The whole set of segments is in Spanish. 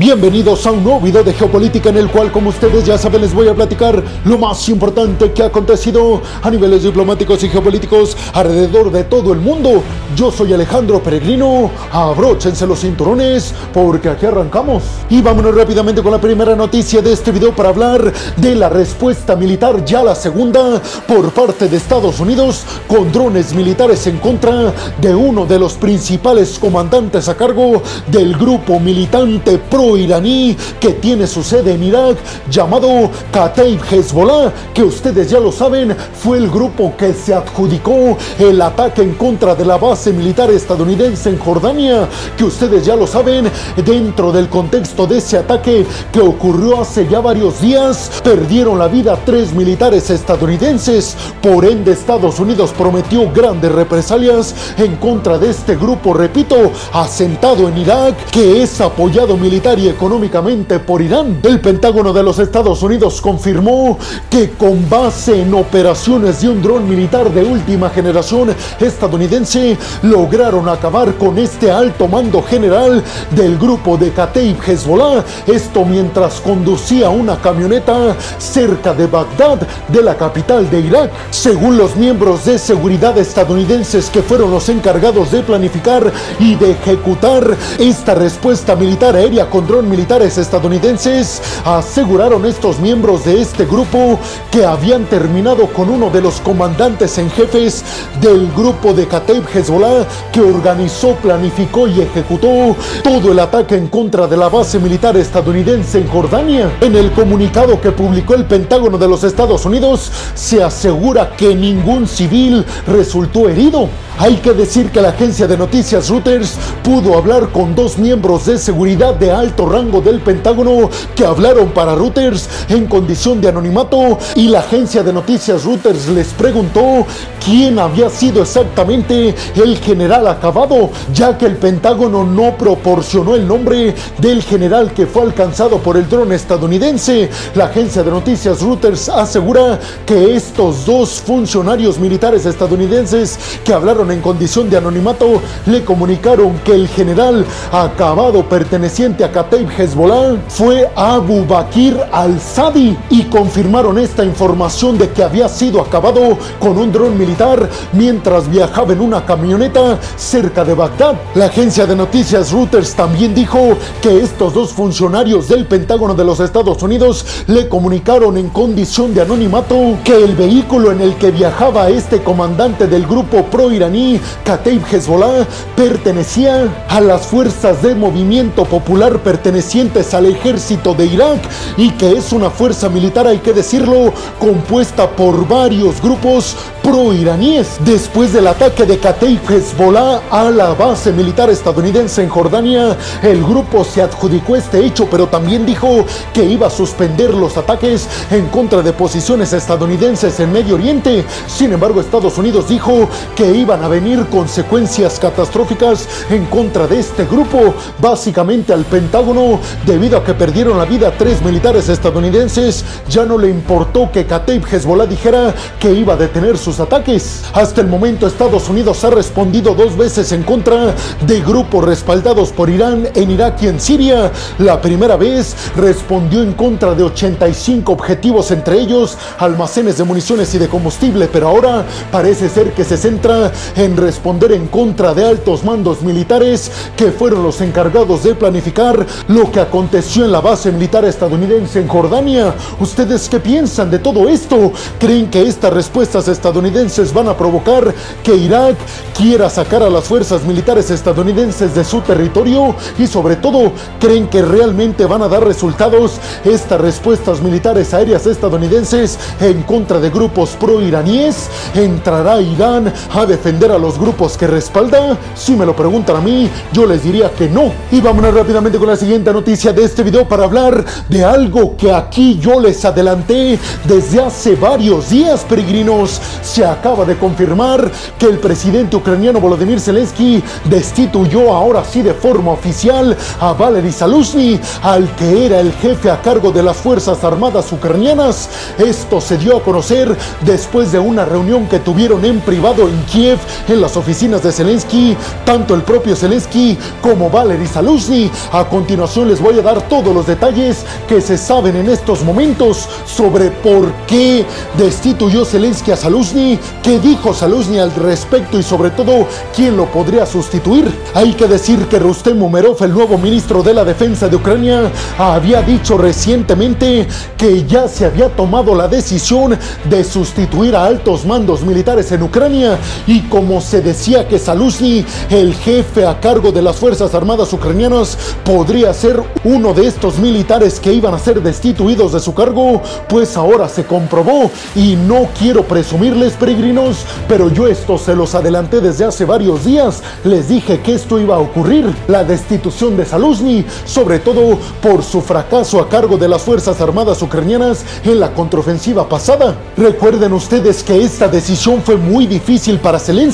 Bienvenidos a un nuevo video de geopolítica en el cual, como ustedes ya saben, les voy a platicar lo más importante que ha acontecido a niveles diplomáticos y geopolíticos alrededor de todo el mundo. Yo soy Alejandro Peregrino, abróchense los cinturones porque aquí arrancamos. Y vámonos rápidamente con la primera noticia de este video para hablar de la respuesta militar, ya la segunda, por parte de Estados Unidos con drones militares en contra de uno de los principales comandantes a cargo del grupo militante pro iraní que tiene su sede en Irak llamado Kataib Hezbollah, que ustedes ya lo saben, fue el grupo que se adjudicó el ataque en contra de la base militar estadounidense en Jordania, que ustedes ya lo saben, dentro del contexto de ese ataque que ocurrió hace ya varios días, perdieron la vida tres militares estadounidenses, por ende Estados Unidos prometió grandes represalias en contra de este grupo, repito, asentado en Irak, que es apoyado militar económicamente por Irán. El Pentágono de los Estados Unidos confirmó que con base en operaciones de un dron militar de última generación estadounidense lograron acabar con este alto mando general del grupo de Kataib Hezbollah. Esto mientras conducía una camioneta cerca de Bagdad, de la capital de Irak. Según los miembros de seguridad estadounidenses que fueron los encargados de planificar y de ejecutar esta respuesta militar aérea con militares estadounidenses aseguraron estos miembros de este grupo que habían terminado con uno de los comandantes en jefes del grupo de Kataib Hezbollah que organizó, planificó y ejecutó todo el ataque en contra de la base militar estadounidense en Jordania. En el comunicado que publicó el Pentágono de los Estados Unidos se asegura que ningún civil resultó herido. Hay que decir que la agencia de noticias Reuters pudo hablar con dos miembros de seguridad de alto rango del Pentágono que hablaron para Reuters en condición de anonimato y la agencia de noticias Reuters les preguntó quién había sido exactamente el general acabado, ya que el Pentágono no proporcionó el nombre del general que fue alcanzado por el dron estadounidense. La agencia de noticias Reuters asegura que estos dos funcionarios militares estadounidenses que hablaron en condición de anonimato le comunicaron que el general acabado perteneciente a Kataib Hezbollah fue Abu Bakir al-Sadi y confirmaron esta información de que había sido acabado con un dron militar mientras viajaba en una camioneta cerca de Bagdad. La agencia de noticias Reuters también dijo que estos dos funcionarios del Pentágono de los Estados Unidos le comunicaron en condición de anonimato que el vehículo en el que viajaba este comandante del grupo pro-iraní Kataib Hezbollah pertenecía a las fuerzas de movimiento popular pertenecientes al ejército de Irak y que es una fuerza militar, hay que decirlo, compuesta por varios grupos pro-iraníes. Después del ataque de Kataib Hezbollah a la base militar estadounidense en Jordania, el grupo se adjudicó este hecho, pero también dijo que iba a suspender los ataques en contra de posiciones estadounidenses en Medio Oriente. Sin embargo, Estados Unidos dijo que iban a venir consecuencias catastróficas en contra de este grupo, básicamente al Pentágono, debido a que perdieron la vida tres militares estadounidenses, ya no le importó que Kataib Hezbollah dijera que iba a detener sus ataques. Hasta el momento Estados Unidos ha respondido dos veces en contra de grupos respaldados por Irán en Irak y en Siria. La primera vez respondió en contra de 85 objetivos, entre ellos almacenes de municiones y de combustible, pero ahora parece ser que se centra en responder en contra de altos mandos militares que fueron los encargados de planificar lo que aconteció en la base militar estadounidense en Jordania. ¿Ustedes qué piensan de todo esto? ¿Creen que estas respuestas estadounidenses van a provocar que Irak quiera sacar a las fuerzas militares estadounidenses de su territorio? Y sobre todo, ¿creen que realmente van a dar resultados estas respuestas militares aéreas estadounidenses en contra de grupos pro-iraníes? ¿Entrará Irán a defender a los grupos que respalda? Si me lo preguntan a mí, yo les diría que no. Y vámonos rápidamente con la siguiente noticia de este video para hablar de algo que aquí yo les adelanté desde hace varios días, peregrinos. Se acaba de confirmar que el presidente ucraniano Volodymyr Zelensky destituyó ahora sí de forma oficial a Valery Saluzny, al que era el jefe a cargo de las Fuerzas Armadas ucranianas. Esto se dio a conocer después de una reunión que tuvieron en privado en Kiev, en las oficinas de Zelensky, tanto el propio Zelensky como Valery Saluzny. A continuación les voy a dar todos los detalles que se saben en estos momentos sobre por qué destituyó Zelensky a Saluzny, qué dijo Saluzny al respecto y sobre todo quién lo podría sustituir. Hay que decir que Rustem Umerov, el nuevo ministro de la defensa de Ucrania, había dicho recientemente que ya se había tomado la decisión de sustituir a altos mandos militares en Ucrania y como se decía que Saluzny, el jefe a cargo de las Fuerzas Armadas ucranianas, podría ser uno de estos militares que iban a ser destituidos de su cargo, pues ahora se comprobó y no quiero presumirles peregrinos, pero yo esto se los adelanté desde hace varios días, les dije que esto iba a ocurrir, la destitución de Saluzny, sobre todo por su fracaso a cargo de las Fuerzas Armadas ucranianas en la contraofensiva pasada. Recuerden ustedes que esta decisión fue muy difícil para Zelensky,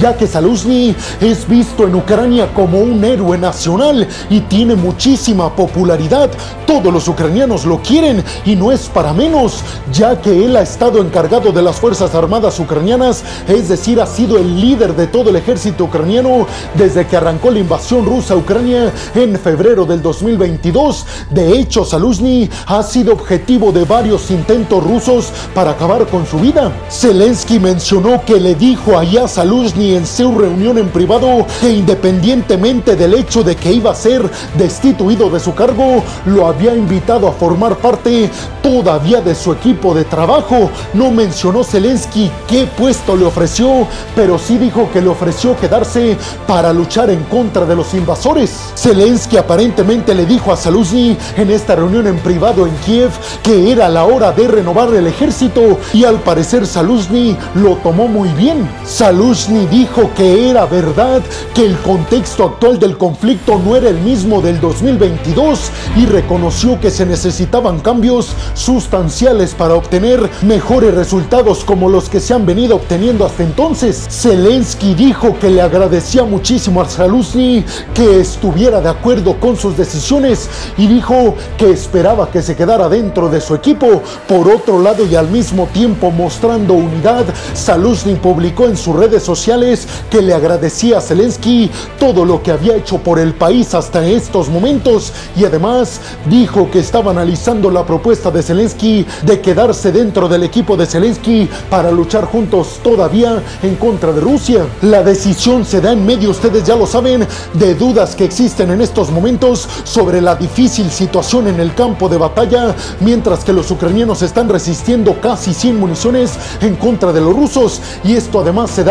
ya que Saluzny es visto en Ucrania como un héroe nacional y tiene muchísima popularidad. Todos los ucranianos lo quieren y no es para menos, ya que él ha estado encargado de las Fuerzas Armadas ucranianas, es decir, ha sido el líder de todo el ejército ucraniano desde que arrancó la invasión rusa a Ucrania en febrero del 2022. De hecho, Saluzny ha sido objetivo de varios intentos rusos para acabar con su vida. Zelensky mencionó que le dijo a Saluzny en su reunión en privado que independientemente del hecho de que iba a ser destituido de su cargo, lo había invitado a formar parte todavía de su equipo de trabajo. No mencionó Zelensky qué puesto le ofreció, pero sí dijo que le ofreció quedarse para luchar en contra de los invasores. Zelensky aparentemente le dijo a Saluzny en esta reunión en privado en Kiev que era la hora de renovar el ejército y al parecer Saluzny lo tomó muy bien. Saluzny dijo que era verdad que el contexto actual del conflicto no era el mismo del 2022 y reconoció que se necesitaban cambios sustanciales para obtener mejores resultados como los que se han venido obteniendo hasta entonces. Zelensky dijo que le agradecía muchísimo a Saluzny que estuviera de acuerdo con sus decisiones y dijo que esperaba que se quedara dentro de su equipo. Por otro lado y al mismo tiempo mostrando unidad, Saluzny publicó en sus redes sociales que le agradecía a Zelensky todo lo que había hecho por el país hasta estos momentos y además dijo que estaba analizando la propuesta de Zelensky de quedarse dentro del equipo de Zelensky para luchar juntos todavía en contra de Rusia. La decisión se da en medio, ustedes ya lo saben, de dudas que existen en estos momentos sobre la difícil situación en el campo de batalla, mientras que los ucranianos están resistiendo casi sin municiones en contra de los rusos y esto además se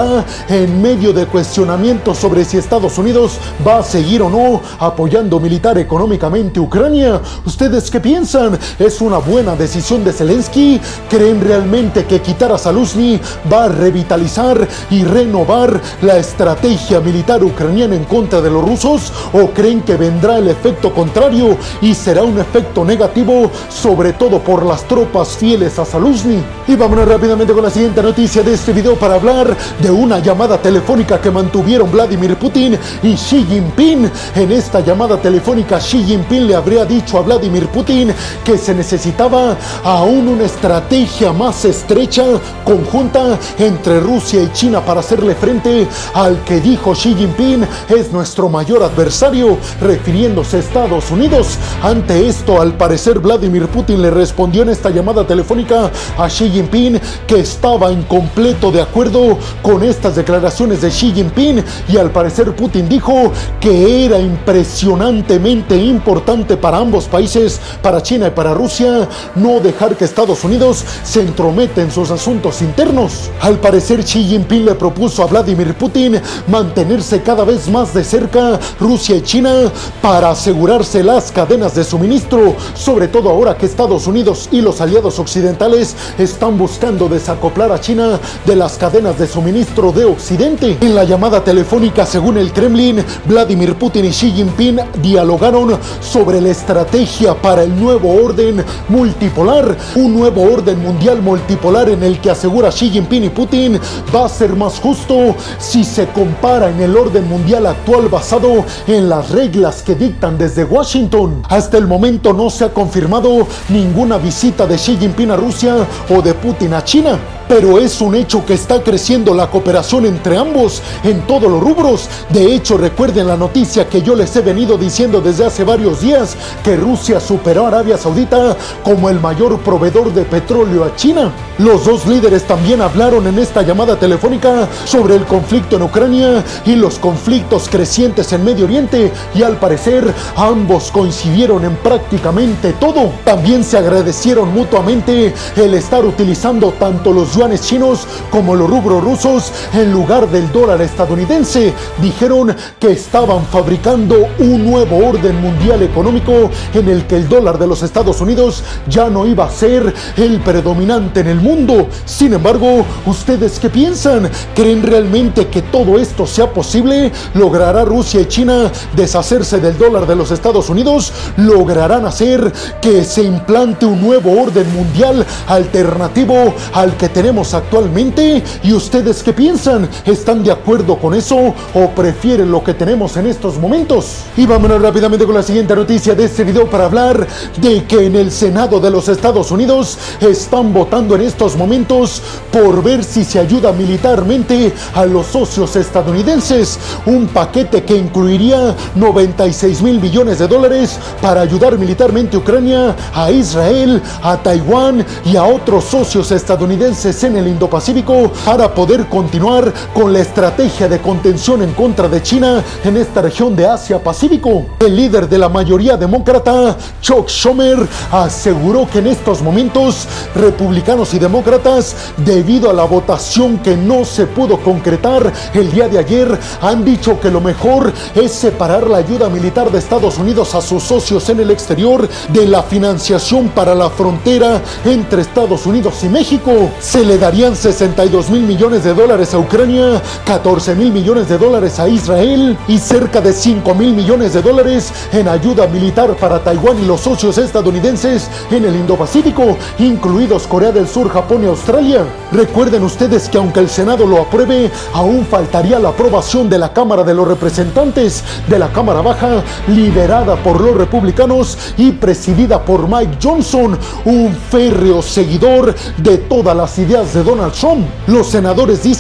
en medio de cuestionamientos sobre si Estados Unidos va a seguir o no apoyando militar económicamente Ucrania. ¿Ustedes qué piensan? ¿Es una buena decisión de Zelensky? ¿Creen realmente que quitar a Saluzny va a revitalizar y renovar la estrategia militar ucraniana en contra de los rusos? ¿O creen que vendrá el efecto contrario y será un efecto negativo, sobre todo por las tropas fieles a Saluzny? Y vámonos rápidamente con la siguiente noticia de este video para hablar de una llamada telefónica que mantuvieron Vladimir Putin y Xi Jinping. En esta llamada telefónica Xi Jinping le habría dicho a Vladimir Putin que se necesitaba aún una estrategia más estrecha, conjunta entre Rusia y China para hacerle frente al que dijo Xi Jinping es nuestro mayor adversario, refiriéndose a Estados Unidos. Ante esto, al parecer, Vladimir Putin le respondió en esta llamada telefónica a Xi Jinping que estaba en completo de acuerdo con estas declaraciones de Xi Jinping y al parecer Putin dijo que era impresionantemente importante para ambos países, para China y para Rusia, no dejar que Estados Unidos se entrometa en sus asuntos internos. Al parecer Xi Jinping le propuso a Vladimir Putin mantenerse cada vez más de cerca Rusia y China para asegurarse las cadenas de suministro, sobre todo ahora que Estados Unidos y los aliados occidentales están buscando desacoplar a China de las cadenas de suministro de Occidente. En la llamada telefónica, según el Kremlin, Vladimir Putin y Xi Jinping dialogaron sobre la estrategia para el nuevo orden multipolar, un nuevo orden mundial multipolar en el que asegura Xi Jinping y Putin va a ser más justo si se compara en el orden mundial actual basado en las reglas que dictan desde Washington. Hasta el momento no se ha confirmado ninguna visita de Xi Jinping a Rusia o de Putin a China pero es un hecho que está creciendo la cooperación entre ambos en todos los rubros. De hecho, recuerden la noticia que yo les he venido diciendo desde hace varios días que Rusia superó a Arabia Saudita como el mayor proveedor de petróleo a China. Los dos líderes también hablaron en esta llamada telefónica sobre el conflicto en Ucrania y los conflictos crecientes en Medio Oriente y al parecer ambos coincidieron en prácticamente todo. También se agradecieron mutuamente el estar utilizando tanto los yuanes chinos como los rubros rusos en lugar del dólar estadounidense. Dijeron que estaban fabricando un nuevo orden mundial económico en el que el dólar de los Estados Unidos ya no iba a ser el predominante en el mundo sin embargo, ¿ustedes qué piensan? ¿Creen realmente que todo esto sea posible? ¿Logrará Rusia y China deshacerse del dólar de los Estados Unidos? ¿Lograrán hacer que se implante un nuevo orden mundial alternativo al que tenemos actualmente? ¿Y ustedes qué piensan? ¿Están de acuerdo con eso o prefieren lo que tenemos en estos momentos? Y vámonos rápidamente con la siguiente noticia de este video para hablar de que en el Senado de los Estados Unidos están votando en esto momentos por ver si se ayuda militarmente a los socios estadounidenses. Un paquete que incluiría 96 mil millones de dólares para ayudar militarmente a Ucrania, a Israel, a Taiwán y a otros socios estadounidenses en el Indo-Pacífico para poder continuar con la estrategia de contención en contra de China en esta región de Asia-Pacífico. El líder de la mayoría demócrata, Chuck Schumer, aseguró que en estos momentos republicanos y demócratas debido a la votación que no se pudo concretar el día de ayer, han dicho que lo mejor es separar la ayuda militar de Estados Unidos a sus socios en el exterior de la financiación para la frontera entre Estados Unidos y México. Se le darían 62 mil millones de dólares a Ucrania, 14 mil millones de dólares a Israel y cerca de 5 mil millones de dólares en ayuda militar para Taiwán y los socios estadounidenses en el Indo-Pacífico, incluidos Corea del Sur, Japón y Australia. Recuerden ustedes que aunque el Senado lo apruebe, aún faltaría la aprobación de la Cámara de los Representantes, de la Cámara Baja, liderada por los republicanos y presidida por Mike Johnson, un férreo seguidor de todas las ideas de Donald Trump. Los senadores dicen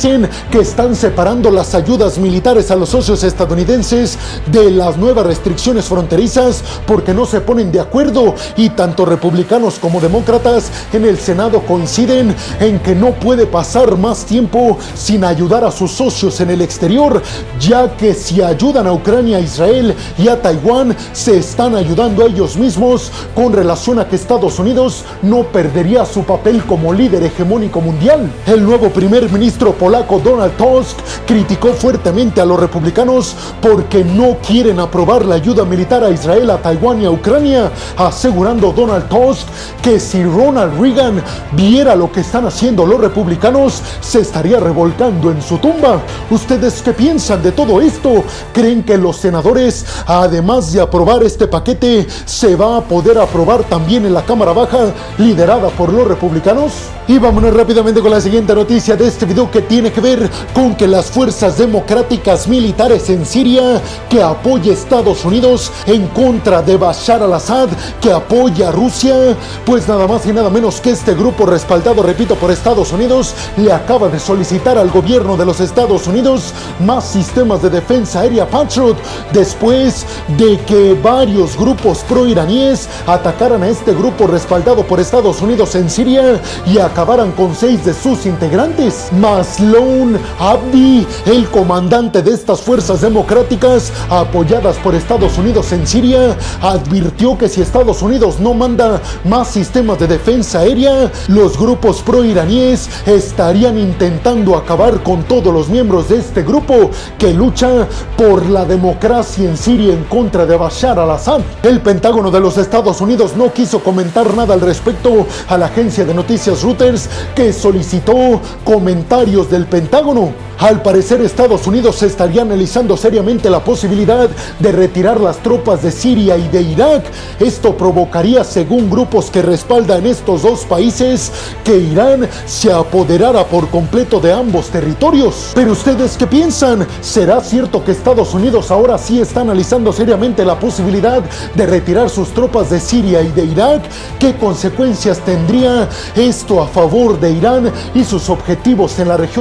que están separando las ayudas militares a los socios estadounidenses de las nuevas restricciones fronterizas porque no se ponen de acuerdo y tanto republicanos como demócratas en el Senado coinciden en que no puede pasar más tiempo sin ayudar a sus socios en el exterior, ya que si ayudan a Ucrania, a Israel y a Taiwán, se están ayudando a ellos mismos con relación a que Estados Unidos no perdería su papel como líder hegemónico mundial. El nuevo primer ministro polaco Donald Tusk criticó fuertemente a los republicanos porque no quieren aprobar la ayuda militar a Israel, a Taiwán y a Ucrania, asegurando Donald Tusk que si Ronald Reagan viera lo que están haciendo los republicanos, se estaría revolcando en su tumba. ¿Ustedes qué piensan de todo esto? ¿Creen que los senadores, además de aprobar este paquete, se va a poder aprobar también en la Cámara Baja, liderada por los republicanos? Y vámonos rápidamente con la siguiente noticia de este video que tiene que ver con que las fuerzas democráticas militares en Siria, que apoya Estados Unidos en contra de Bashar al-Assad, que apoya a Rusia, pues nada más y nada menos que este grupo respaldado repito, por Estados Unidos, le acaba de solicitar al gobierno de los Estados Unidos más sistemas de defensa aérea Patriot después de que varios grupos pro-iraníes atacaran a este grupo respaldado por Estados Unidos en Siria y acabaran con seis de sus integrantes. Masloun Abdi, el comandante de estas fuerzas democráticas apoyadas por Estados Unidos en Siria, advirtió que si Estados Unidos no manda más sistemas de defensa aérea, los grupos grupos pro-iraníes estarían intentando acabar con todos los miembros de este grupo que lucha por la democracia en Siria en contra de Bashar al-Assad. El Pentágono de los Estados Unidos no quiso comentar nada al respecto a la agencia de noticias Reuters que solicitó comentarios del Pentágono. Al parecer Estados Unidos estaría analizando seriamente la posibilidad de retirar las tropas de Siria y de Irak. Esto provocaría, según grupos que respaldan estos dos países, que Irán se apoderara por completo de ambos territorios. Pero ustedes qué piensan? ¿Será cierto que Estados Unidos ahora sí está analizando seriamente la posibilidad de retirar sus tropas de Siria y de Irak? ¿Qué consecuencias tendría esto a favor de Irán y sus objetivos en la región